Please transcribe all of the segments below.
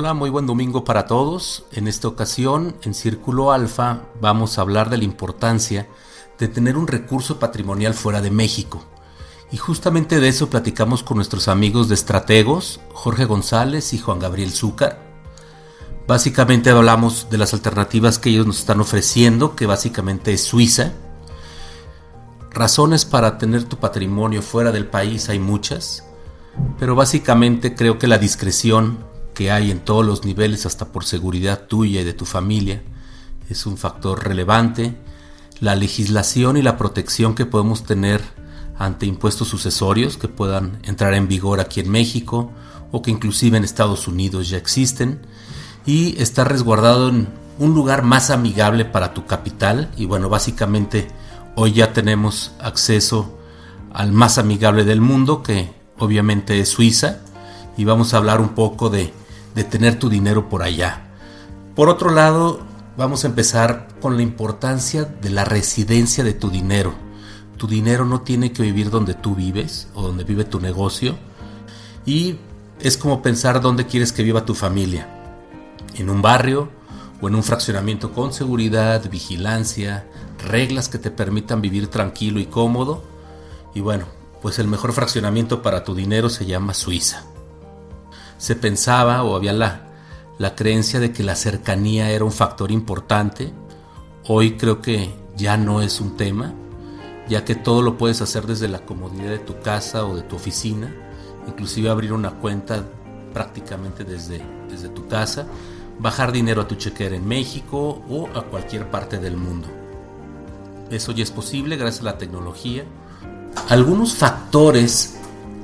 Hola, muy buen domingo para todos. En esta ocasión, en Círculo Alfa, vamos a hablar de la importancia de tener un recurso patrimonial fuera de México. Y justamente de eso platicamos con nuestros amigos de estrategos, Jorge González y Juan Gabriel Zúcar. Básicamente hablamos de las alternativas que ellos nos están ofreciendo, que básicamente es Suiza. Razones para tener tu patrimonio fuera del país hay muchas, pero básicamente creo que la discreción que hay en todos los niveles, hasta por seguridad tuya y de tu familia, es un factor relevante. La legislación y la protección que podemos tener ante impuestos sucesorios que puedan entrar en vigor aquí en México o que inclusive en Estados Unidos ya existen y estar resguardado en un lugar más amigable para tu capital y bueno básicamente hoy ya tenemos acceso al más amigable del mundo que obviamente es Suiza y vamos a hablar un poco de, de tener tu dinero por allá por otro lado vamos a empezar con la importancia de la residencia de tu dinero tu dinero no tiene que vivir donde tú vives o donde vive tu negocio. Y es como pensar dónde quieres que viva tu familia. En un barrio o en un fraccionamiento con seguridad, vigilancia, reglas que te permitan vivir tranquilo y cómodo. Y bueno, pues el mejor fraccionamiento para tu dinero se llama Suiza. Se pensaba o había la, la creencia de que la cercanía era un factor importante. Hoy creo que ya no es un tema ya que todo lo puedes hacer desde la comodidad de tu casa o de tu oficina, inclusive abrir una cuenta prácticamente desde, desde tu casa, bajar dinero a tu chequera en México o a cualquier parte del mundo. Eso ya es posible gracias a la tecnología. Algunos factores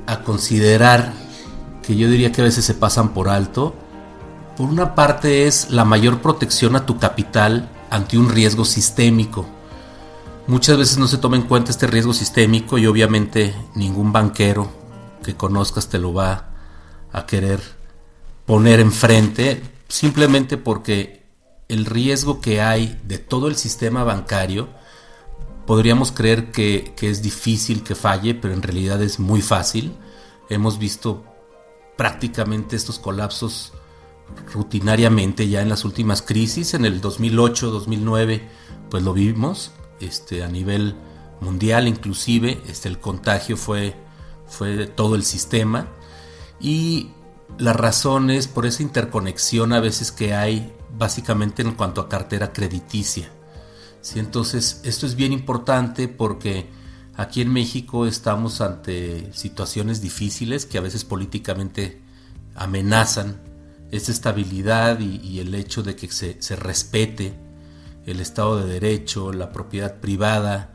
a considerar que yo diría que a veces se pasan por alto, por una parte es la mayor protección a tu capital ante un riesgo sistémico Muchas veces no se toma en cuenta este riesgo sistémico y obviamente ningún banquero que conozcas te lo va a querer poner enfrente simplemente porque el riesgo que hay de todo el sistema bancario podríamos creer que, que es difícil que falle, pero en realidad es muy fácil. Hemos visto prácticamente estos colapsos rutinariamente ya en las últimas crisis, en el 2008, 2009, pues lo vimos este, a nivel mundial, inclusive este, el contagio fue, fue todo el sistema y las razones por esa interconexión a veces que hay básicamente en cuanto a cartera crediticia. ¿sí? Entonces esto es bien importante porque aquí en México estamos ante situaciones difíciles que a veces políticamente amenazan esa estabilidad y, el hecho de que se, se respete el Estado de Derecho, la propiedad privada,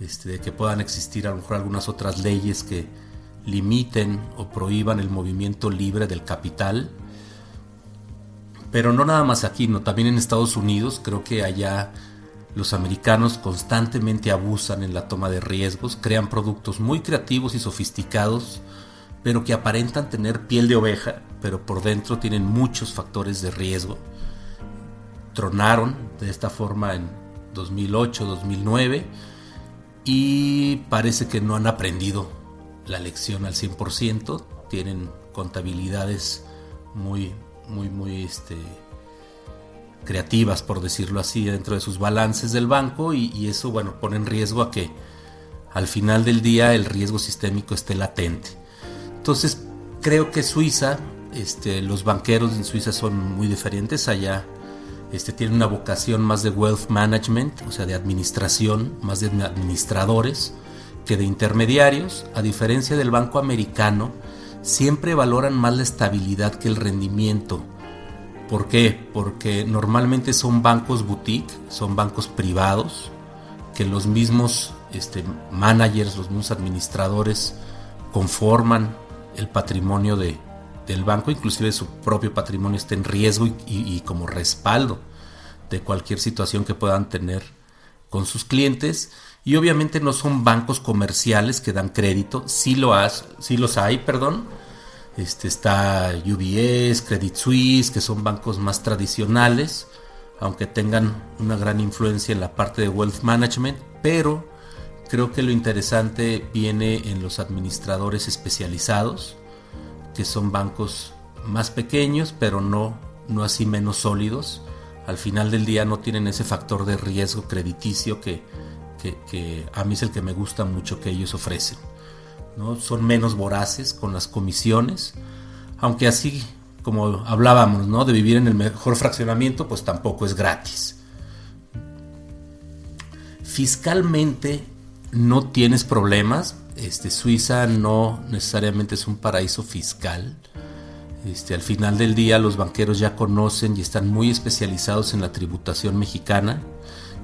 este, de que puedan existir a lo mejor algunas otras leyes que limiten o prohíban el movimiento libre del capital. Pero no nada más aquí, no, también en Estados Unidos creo que allá los americanos constantemente abusan en la toma de riesgos, crean productos muy creativos y sofisticados, pero que aparentan tener piel de oveja, pero por dentro tienen muchos factores de riesgo. Tronaron de esta forma en 2008, 2009 y parece que no han aprendido la lección al 100%, tienen contabilidades muy, muy, muy este, creativas, por decirlo así, dentro de sus balances del banco y, eso, bueno, pone en riesgo a que al final del día el riesgo sistémico esté latente. Entonces, creo que Suiza, este, los banqueros en Suiza son muy diferentes allá este, tiene una vocación más de wealth management, o sea, de administración, más de administradores que de intermediarios, a diferencia del banco americano, siempre valoran más la estabilidad que el rendimiento. ¿Por qué? Porque normalmente son bancos boutique, son bancos privados, que los mismos este, managers, los mismos administradores conforman el patrimonio de, del banco, inclusive su propio patrimonio está en riesgo y, como respaldo de cualquier situación que puedan tener con sus clientes. Y obviamente no son bancos comerciales que dan crédito, sí, lo has, sí los hay, perdón. Este, está UBS, Credit Suisse, que son bancos más tradicionales, aunque tengan una gran influencia en la parte de wealth management, pero creo que lo interesante viene en los administradores especializados, que son bancos más pequeños, pero no, no así menos sólidos. Al final del día no tienen ese factor de riesgo crediticio que, que, a mí es el que me gusta mucho que ellos ofrecen. ¿No? Son menos voraces con las comisiones, aunque así como hablábamos, ¿no? de vivir en el mejor fraccionamiento, pues tampoco es gratis. Fiscalmente no tienes problemas. Este, Suiza no necesariamente es un paraíso fiscal. Este, al final del día los banqueros ya conocen y están muy especializados en la tributación mexicana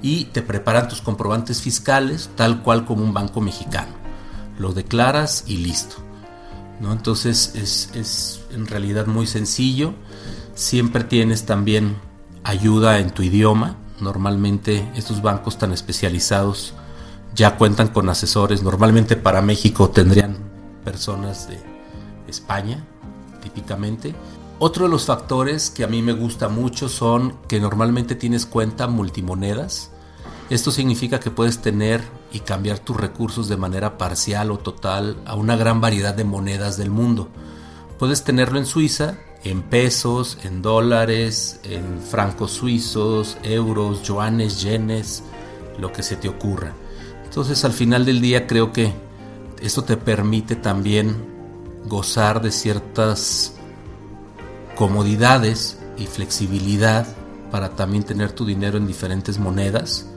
y te preparan tus comprobantes fiscales tal cual como un banco mexicano. Lo declaras y listo. ¿no? Entonces es, es en realidad muy sencillo. Siempre tienes también ayuda en tu idioma. Normalmente estos bancos tan especializados ya cuentan con asesores. Normalmente para México tendrían personas de España, típicamente. Otro de los factores que a mí me gusta mucho son que normalmente tienes cuenta multimonedas. Esto significa que puedes tener y cambiar tus recursos de manera parcial o total a una gran variedad de monedas del mundo. Puedes tenerlo en Suiza, en pesos, en dólares, en francos suizos, euros, yuanes, yenes, lo que se te ocurra. Entonces al final del día creo que esto te permite también gozar de ciertas comodidades y flexibilidad para también tener tu dinero en diferentes monedas.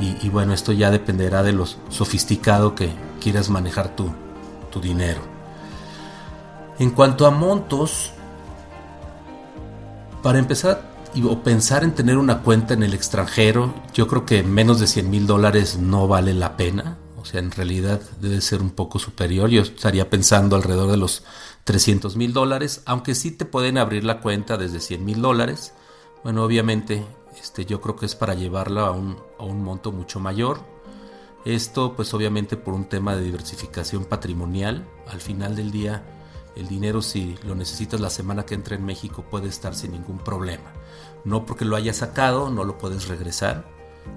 Y, bueno, esto ya dependerá de lo sofisticado que quieras manejar tu, tu dinero. En cuanto a montos, para empezar o pensar en tener una cuenta en el extranjero, yo creo que menos de 100 mil dólares no vale la pena. O sea, en realidad debe ser un poco superior. Yo estaría pensando alrededor de los 300 mil dólares, aunque sí te pueden abrir la cuenta desde 100 mil dólares. Bueno, obviamente este, yo creo que es para llevarla a un, a un monto mucho mayor. Esto pues obviamente por un tema de diversificación patrimonial. Al final del día el dinero si lo necesitas la semana que entra en México puede estar sin ningún problema. No porque lo hayas sacado, no lo puedes regresar.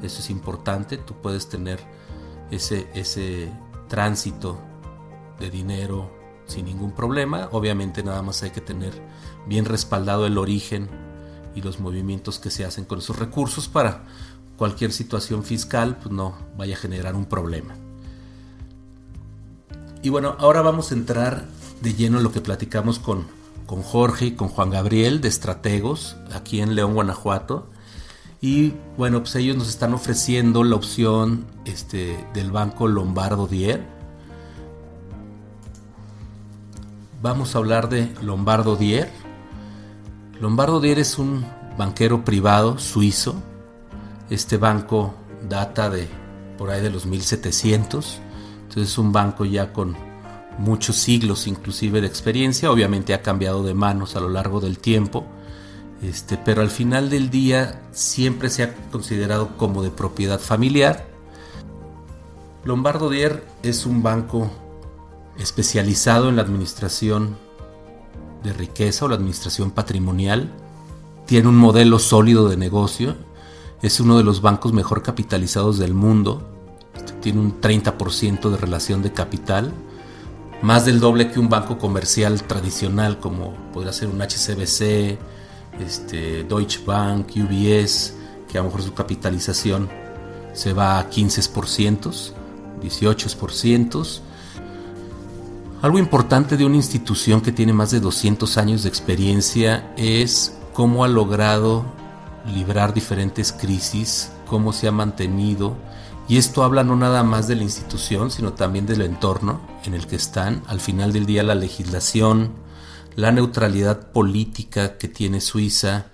Eso es importante. Tú puedes tener ese, ese tránsito de dinero sin ningún problema. Obviamente nada más hay que tener bien respaldado el origen y los movimientos que se hacen con esos recursos para cualquier situación fiscal pues no vaya a generar un problema. Y bueno, ahora vamos a entrar de lleno en lo que platicamos con, con Jorge y con Juan Gabriel de Estrategos aquí en León, Guanajuato. Y bueno, pues ellos nos están ofreciendo la opción este, del banco Lombardo Dier. Vamos a hablar de Lombardo Dier. Lombardo Dier es un banquero privado suizo. Este banco data de por ahí de los 1700. Entonces es un banco ya con muchos siglos inclusive de experiencia. Obviamente ha cambiado de manos a lo largo del tiempo este, pero al final del día siempre se ha considerado como de propiedad familiar. Lombardo Dier es un banco especializado en la administración de riqueza o la administración patrimonial. Tiene un modelo sólido de negocio. Es uno de los bancos mejor capitalizados del mundo. Tiene un 30% de relación de capital. Más del doble que un banco comercial tradicional como podría ser un HCBC, este, Deutsche Bank, UBS, que a lo mejor su capitalización se va a 15%, 18%. Algo importante de una institución que tiene más de 200 años de experiencia es cómo ha logrado librar diferentes crisis, cómo se ha mantenido. Y esto habla no nada más de la institución, sino también del entorno en el que están. Al final del día la legislación, la neutralidad política que tiene Suiza.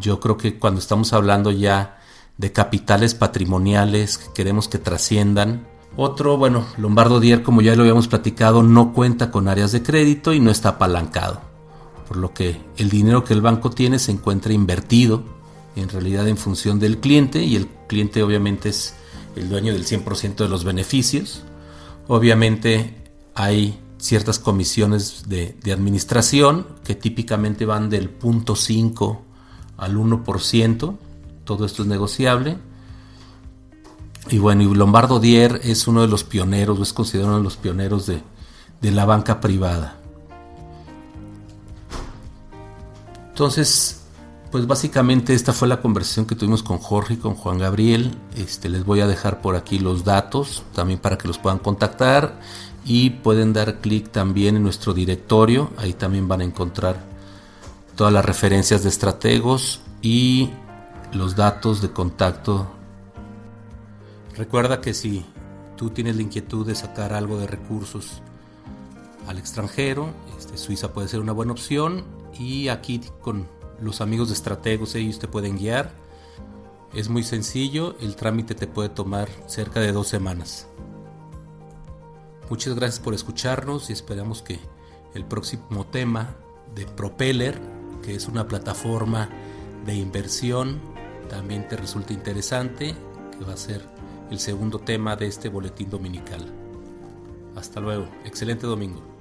Yo creo que cuando estamos hablando ya de capitales patrimoniales que queremos que trasciendan. Otro, bueno, Lombardo Dier, como ya lo habíamos platicado, no cuenta con áreas de crédito y no está apalancado. Por lo que el dinero que el banco tiene se encuentra invertido en realidad en función del cliente y el cliente obviamente es el dueño del 100% de los beneficios. Obviamente hay ciertas comisiones de, administración que típicamente van del punto 5 al 1%, todo esto es negociable. Y bueno, y Lombardo Dier es uno de los pioneros, o es considerado uno de los pioneros de, la banca privada. Entonces, pues básicamente esta fue la conversación que tuvimos con Jorge y con Juan Gabriel. Este, les voy a dejar por aquí los datos también para que los puedan contactar y pueden dar clic también en nuestro directorio. Ahí también van a encontrar todas las referencias de estrategos y los datos de contacto. Recuerda que si tú tienes la inquietud de sacar algo de recursos al extranjero, este, Suiza puede ser una buena opción y aquí con los amigos de estrategos ellos te pueden guiar. Es muy sencillo, el trámite te puede tomar cerca de dos semanas. Muchas gracias por escucharnos y esperamos que el próximo tema de Propeller, que es una plataforma de inversión, también te resulte interesante, que va a ser el segundo tema de este boletín dominical. Hasta luego, excelente domingo.